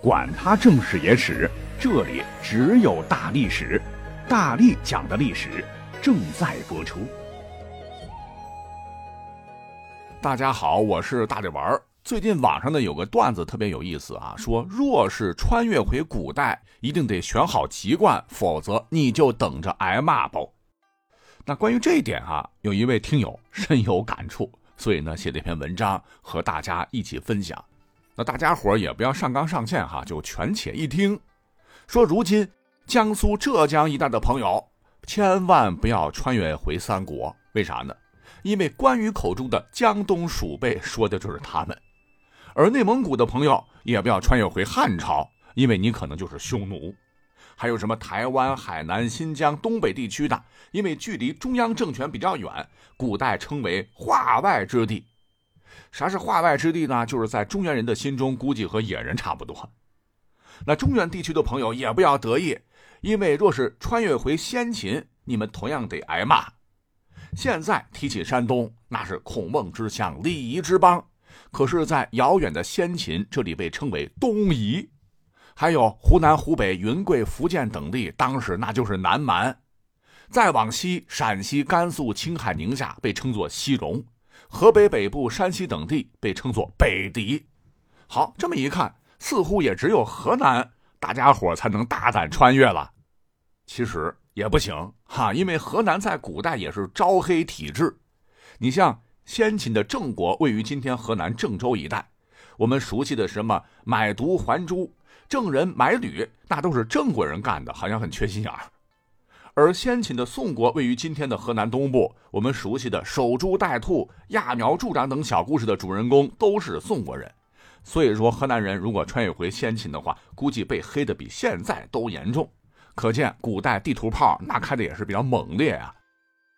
管他正史野史，这里只有大历史，大力讲的历史正在播出。大家好，我是大力丸儿。最近网上呢有个段子特别有意思啊，说若是穿越回古代，一定得选好籍贯，否则你就等着挨骂吧。那关于这一点啊，有一位听友深有感触，所以呢写了一篇文章和大家一起分享。那大家伙也不要上纲上线哈，就权且一听。说如今江苏、浙江一带的朋友，千万不要穿越回三国，为啥呢？因为关羽口中的江东鼠辈说的就是他们。而内蒙古的朋友也不要穿越回汉朝，因为你可能就是匈奴。还有什么台湾、海南、新疆、东北地区的，因为距离中央政权比较远，古代称为化外之地。啥是化外之地呢？就是在中原人的心中，估计和野人差不多。那中原地区的朋友也不要得意，因为若是穿越回先秦，你们同样得挨骂。现在提起山东，那是孔孟之乡、礼仪之邦，可是，在遥远的先秦，这里被称为东夷。还有湖南、湖北、云贵、福建等地，当时那就是南蛮。再往西，陕西、甘肃、青海、宁夏被称作西戎。河北北部、山西等地被称作北狄。好，这么一看，似乎也只有河南大家伙才能大胆穿越了。其实也不行哈，因为河南在古代也是招黑体制。你像先秦的郑国位于今天河南郑州一带，我们熟悉的什么买椟还珠、郑人买履，那都是郑国人干的，好像很缺心眼儿。而先秦的宋国位于今天的河南东部，我们熟悉的守株待兔、揠苗助长等小故事的主人公都是宋国人。所以说，河南人如果穿越回先秦的话，估计被黑的比现在都严重。可见古代地图炮那开的也是比较猛烈啊！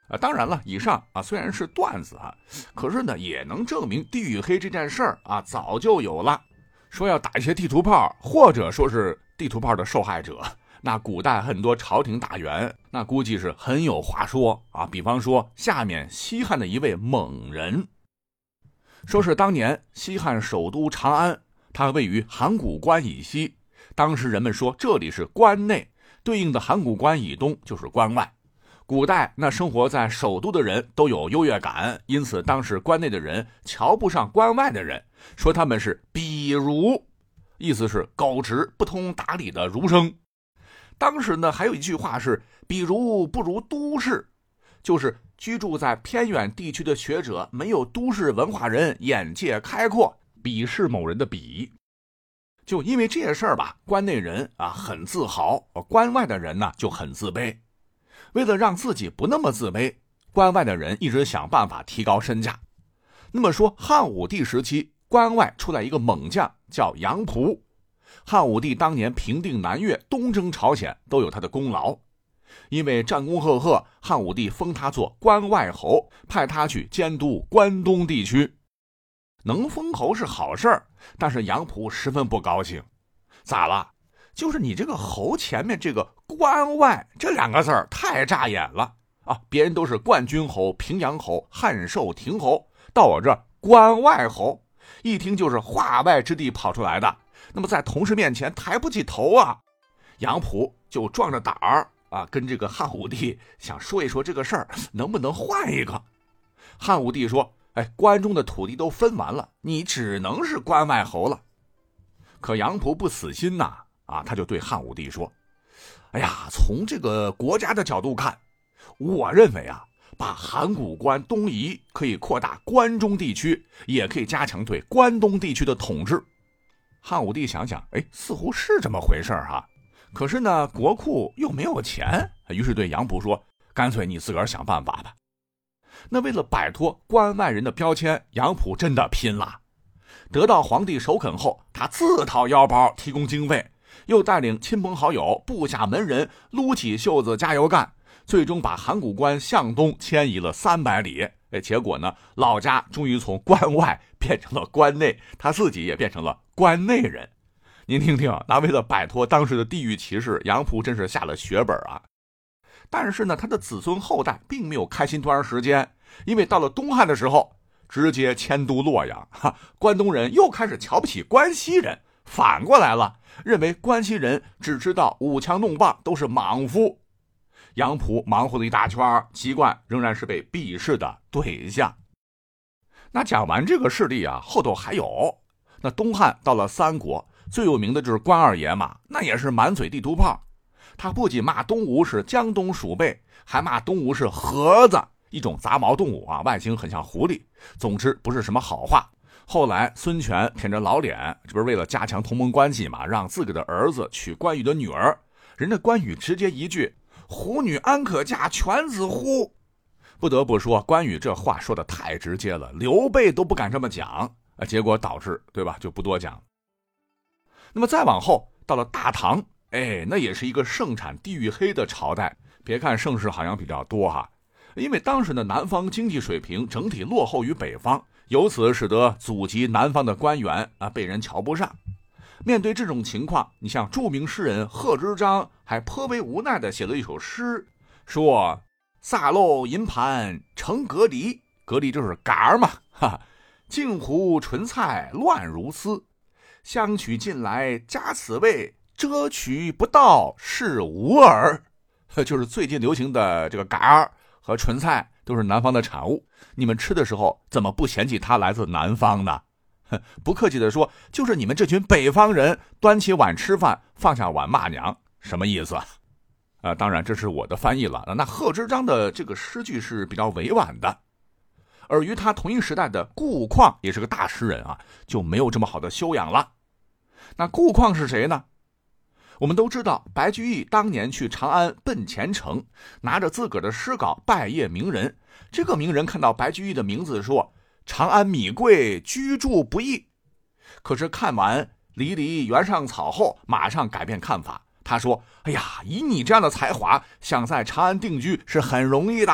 啊，当然了，以上啊虽然是段子啊，可是呢也能证明地域黑这件事儿啊早就有了。说要打一些地图炮，或者说是地图炮的受害者。那古代很多朝廷大员，那估计是很有话说啊。比方说，下面西汉的一位猛人，说是当年西汉首都长安，它位于函谷关以西。当时人们说这里是关内，对应的函谷关以东就是关外。古代那生活在首都的人都有优越感，因此当时关内的人瞧不上关外的人，说他们是比儒，意思是狗直不通达理的儒生。当时呢，还有一句话是“比如不如都市”，就是居住在偏远地区的学者没有都市文化人眼界开阔，鄙视某人的鄙。就因为这些事儿吧，关内人啊很自豪，关外的人呢就很自卑。为了让自己不那么自卑，关外的人一直想办法提高身价。那么说，汉武帝时期，关外出来一个猛将，叫杨仆。汉武帝当年平定南越、东征朝鲜都有他的功劳，因为战功赫赫，汉武帝封他做关外侯，派他去监督关东地区。能封侯是好事儿，但是杨仆十分不高兴。咋了？就是你这个侯前面这个“关外”这两个字儿太扎眼了啊！别人都是冠军侯、平阳侯、汉寿亭侯，到我这关外侯，一听就是化外之地跑出来的。那么在同事面前抬不起头啊，杨仆就壮着胆儿啊，跟这个汉武帝想说一说这个事儿能不能换一个。汉武帝说：“哎，关中的土地都分完了，你只能是关外侯了。”可杨仆不死心呐，啊，他就对汉武帝说：“哎呀，从这个国家的角度看，我认为啊，把函谷关东移可以扩大关中地区，也可以加强对关东地区的统治。”汉武帝想想，哎，似乎是这么回事哈。可是呢，国库又没有钱，于是对杨仆说：“干脆你自个儿想办法吧。”那为了摆脱关外人的标签，杨仆真的拼了。得到皇帝首肯后，他自掏腰包提供经费，又带领亲朋好友、部下门人撸起袖子加油干，最终把函谷关向东迁移了三百里。哎，结果呢，老家终于从关外变成了关内，他自己也变成了关内人。您听听，那为了摆脱当时的地域歧视，杨仆真是下了血本啊。但是呢，他的子孙后代并没有开心多长时间，因为到了东汉的时候，直接迁都洛阳，哈，关东人又开始瞧不起关西人，反过来了，认为关西人只知道舞枪弄棒，都是莽夫。杨浦忙活了一大圈，籍贯仍然是被鄙视的对象。那讲完这个事例啊，后头还有。那东汉到了三国，最有名的就是关二爷嘛，那也是满嘴地图炮。他不仅骂东吴是江东鼠辈，还骂东吴是盒子，一种杂毛动物啊，外形很像狐狸。总之不是什么好话。后来孙权舔着老脸，这不是为了加强同盟关系嘛，让自个的儿子娶关羽的女儿。人家关羽直接一句：“虎女安可嫁犬子乎？”不得不说，关羽这话说的太直接了，刘备都不敢这么讲。啊，结果导致对吧？就不多讲。那么再往后，到了大唐，哎，那也是一个盛产地域黑的朝代。别看盛世好像比较多哈，因为当时的南方经济水平整体落后于北方，由此使得祖籍南方的官员啊被人瞧不上。面对这种情况，你像著名诗人贺知章还颇为无奈的写了一首诗，说：“撒漏银盘成隔离，隔离就是杆儿嘛，哈。”镜湖纯菜乱如丝，相取近来加此味，遮取不到是无耳。就是最近流行的这个嘎儿和纯菜都是南方的产物，你们吃的时候怎么不嫌弃它来自南方呢？不客气的说，就是你们这群北方人端起碗吃饭，放下碗骂娘，什么意思？啊，当然这是我的翻译了。那贺知章的这个诗句是比较委婉的。而与他同一时代的顾况也是个大诗人啊，就没有这么好的修养了。那顾况是谁呢？我们都知道，白居易当年去长安奔前程，拿着自个儿的诗稿拜谒名人。这个名人看到白居易的名字，说：“长安米贵，居住不易。”可是看完《离离原上草》后，马上改变看法。他说：“哎呀，以你这样的才华，想在长安定居是很容易的。”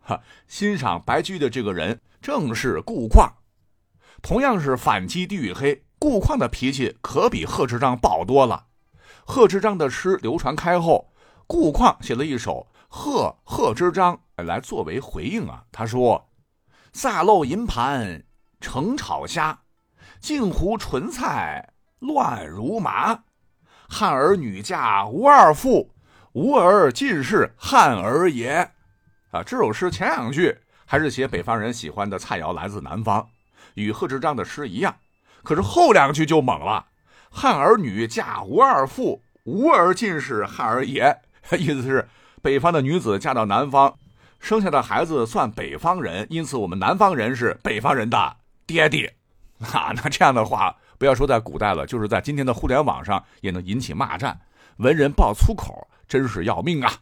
哈，欣赏白居易的这个人正是顾况，同样是反击地域黑，顾况的脾气可比贺知章暴多了。贺知章的诗流传开后，顾况写了一首《贺贺知章》来作为回应啊。他说：“撒漏银盘盛炒虾，镜湖纯菜乱如麻。汉儿女嫁吴二妇，吴儿尽是汉儿爷。”啊，这首诗前两句还是写北方人喜欢的菜肴来自南方，与贺知章的诗一样。可是后两句就猛了：“汉儿女嫁吴二妇，吴儿尽是汉儿爷。”意思是北方的女子嫁到南方，生下的孩子算北方人，因此我们南方人是北方人的爹爹。啊，那这样的话，不要说在古代了，就是在今天的互联网上也能引起骂战，文人爆粗口真是要命啊！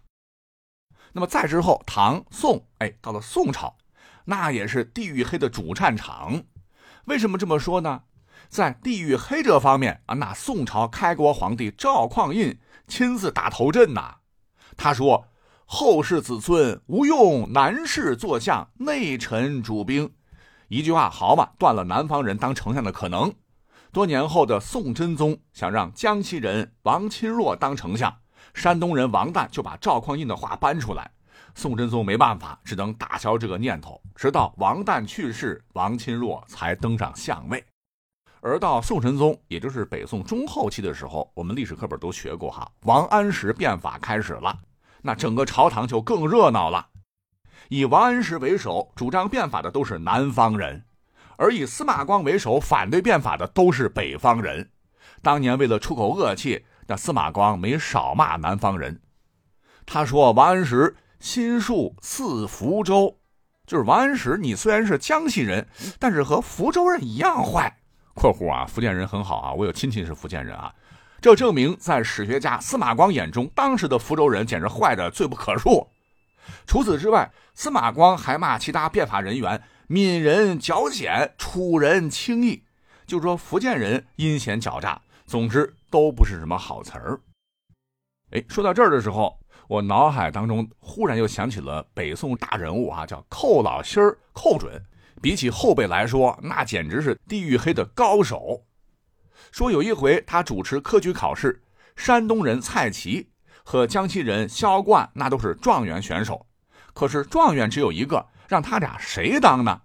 那么再之后，唐宋，哎，到了宋朝，那也是地域黑的主战场。为什么这么说呢？在地域黑这方面啊，那宋朝开国皇帝赵匡胤亲自打头阵呐。他说：“后世子孙无用南士做相，内臣主兵。”一句话，好嘛，断了南方人当丞相的可能。多年后的宋真宗想让江西人王钦若当丞相。山东人王旦就把赵匡胤的话搬出来，宋真宗没办法，只能打消这个念头。直到王旦去世，王钦若才登上相位。而到宋神宗，也就是北宋中后期的时候，我们历史课本都学过哈，王安石变法开始了，那整个朝堂就更热闹了。以王安石为首，主张变法的都是南方人，而以司马光为首，反对变法的都是北方人。当年为了出口恶气。那司马光没少骂南方人，他说王安石心术似福州，就是王安石，你虽然是江西人，但是和福州人一样坏。（括弧啊，福建人很好啊，我有亲戚是福建人啊。）这证明在史学家司马光眼中，当时的福州人简直坏的罪不可恕。除此之外，司马光还骂其他变法人员闽人狡险，楚人轻易，就说福建人阴险狡诈。总之都不是什么好词儿。哎，说到这儿的时候，我脑海当中忽然又想起了北宋大人物啊，叫寇老心儿寇准。比起后辈来说，那简直是地域黑的高手。说有一回他主持科举考试，山东人蔡奇和江西人萧冠那都是状元选手，可是状元只有一个，让他俩谁当呢？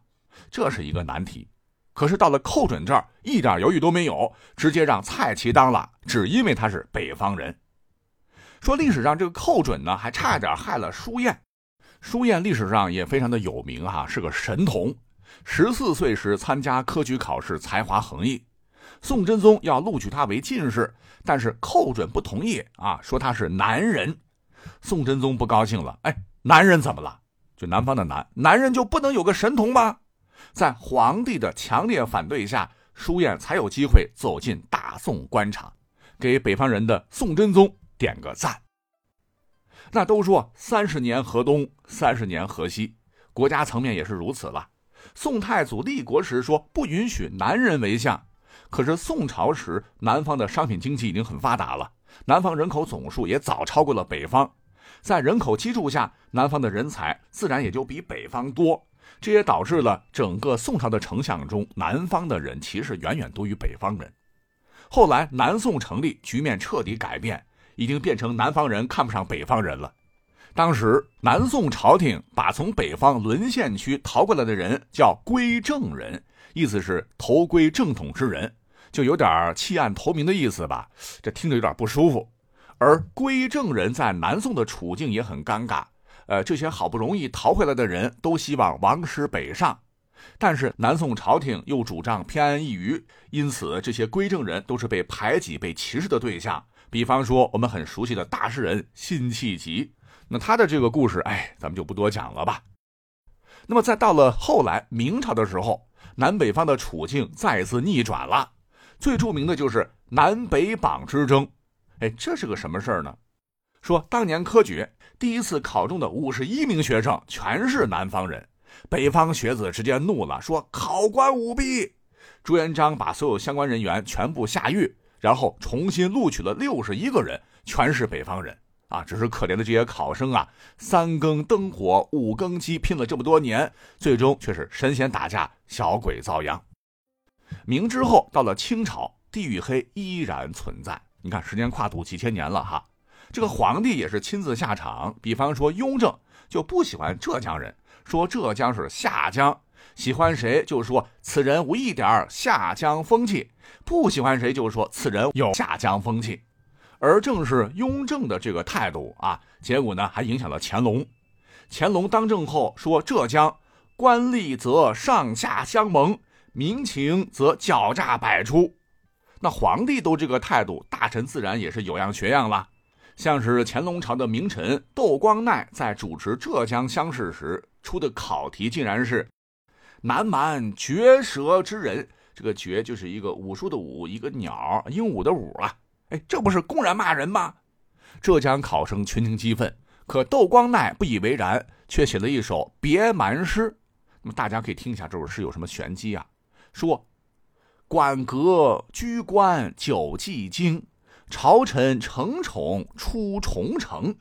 这是一个难题。可是到了寇准这儿，一点犹豫都没有，直接让蔡奇当了，只因为他是北方人。说历史上这个寇准呢，还差点害了舒彦。舒彦历史上也非常的有名啊，是个神童。十四岁时参加科举考试，才华横溢。宋真宗要录取他为进士，但是寇准不同意啊，说他是男人。宋真宗不高兴了，哎，男人怎么了？就南方的男，男人就不能有个神童吗？在皇帝的强烈反对下，舒燕才有机会走进大宋官场，给北方人的宋真宗点个赞。那都说三十年河东，三十年河西，国家层面也是如此了。宋太祖立国时说不允许男人为相，可是宋朝时南方的商品经济已经很发达了，南方人口总数也早超过了北方，在人口基数下，南方的人才自然也就比北方多，这也导致了整个宋朝的丞相中，南方的人其实远远多于北方人。后来南宋成立，局面彻底改变，已经变成南方人看不上北方人了。当时南宋朝廷把从北方沦陷区逃过来的人叫归正人，意思是投归正统之人，就有点弃暗投明的意思吧。这听着有点不舒服。而归正人在南宋的处境也很尴尬。呃，这些好不容易逃回来的人都希望王师北上，但是南宋朝廷又主张偏安一隅，因此这些归正人都是被排挤、被歧视的对象。比方说我们很熟悉的大诗人辛弃疾。那他的这个故事，哎，咱们就不多讲了吧。那么，再到了后来明朝的时候，南北方的处境再次逆转了。最著名的就是南北榜之争。哎，这是个什么事儿呢？说当年科举第一次考中的五十一名学生全是南方人，北方学子直接怒了，说考官舞弊。朱元璋把所有相关人员全部下狱，然后重新录取了六十一个人，全是北方人。啊，只是可怜的这些考生啊，三更灯火五更鸡，拼了这么多年，最终却是神仙打架，小鬼遭殃。明之后到了清朝，地域黑依然存在。你看，时间跨度几千年了哈，这个皇帝也是亲自下场。比方说雍正就不喜欢浙江人，说浙江是下江；喜欢谁就说此人无一点下江风气；不喜欢谁就说此人有下江风气。而正是雍正的这个态度啊，结果呢还影响了乾隆。乾隆当政后说：“浙江官吏则上下相蒙，民情则狡诈百出。”那皇帝都这个态度，大臣自然也是有样学样了。像是乾隆朝的名臣窦光鼐在主持浙江乡试时出的考题，竟然是“南蛮绝舌之人”。这个“绝”就是一个武术的“武”，一个鸟鹦鹉的“鹉”啊。哎，这不是公然骂人吗？浙江考生群情激愤，可窦光鼐不以为然，却写了一首别蛮诗。那么大家可以听一下这首诗有什么玄机啊？说：馆阁居官久寂经，朝臣承宠出重城。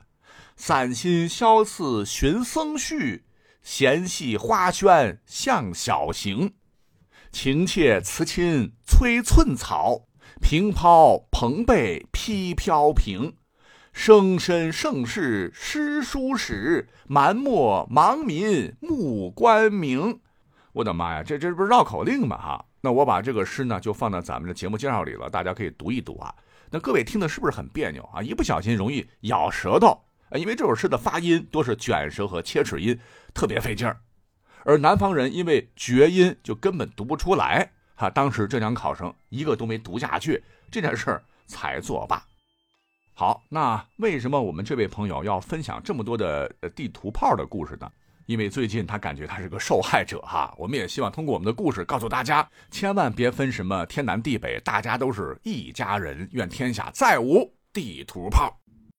散心萧次寻僧序，闲戏花轩向小行。情切辞亲催寸草。平抛蓬被披飘萍，生身盛世诗书史，蛮漠盲民目官明。我的妈呀，这这不是绕口令吗？哈，那我把这个诗呢就放到咱们的节目介绍里了，大家可以读一读啊。那各位听的是不是很别扭啊？一不小心容易咬舌头，因为这首诗的发音多是卷舌和切齿音，特别费劲儿。而南方人因为绝音，就根本读不出来。哈，当时浙江考生一个都没读下去，这件事儿才作罢。好，那为什么我们这位朋友要分享这么多的地图炮的故事呢？因为最近他感觉他是个受害者哈。我们也希望通过我们的故事告诉大家，千万别分什么天南地北，大家都是一家人，愿天下再无地图炮。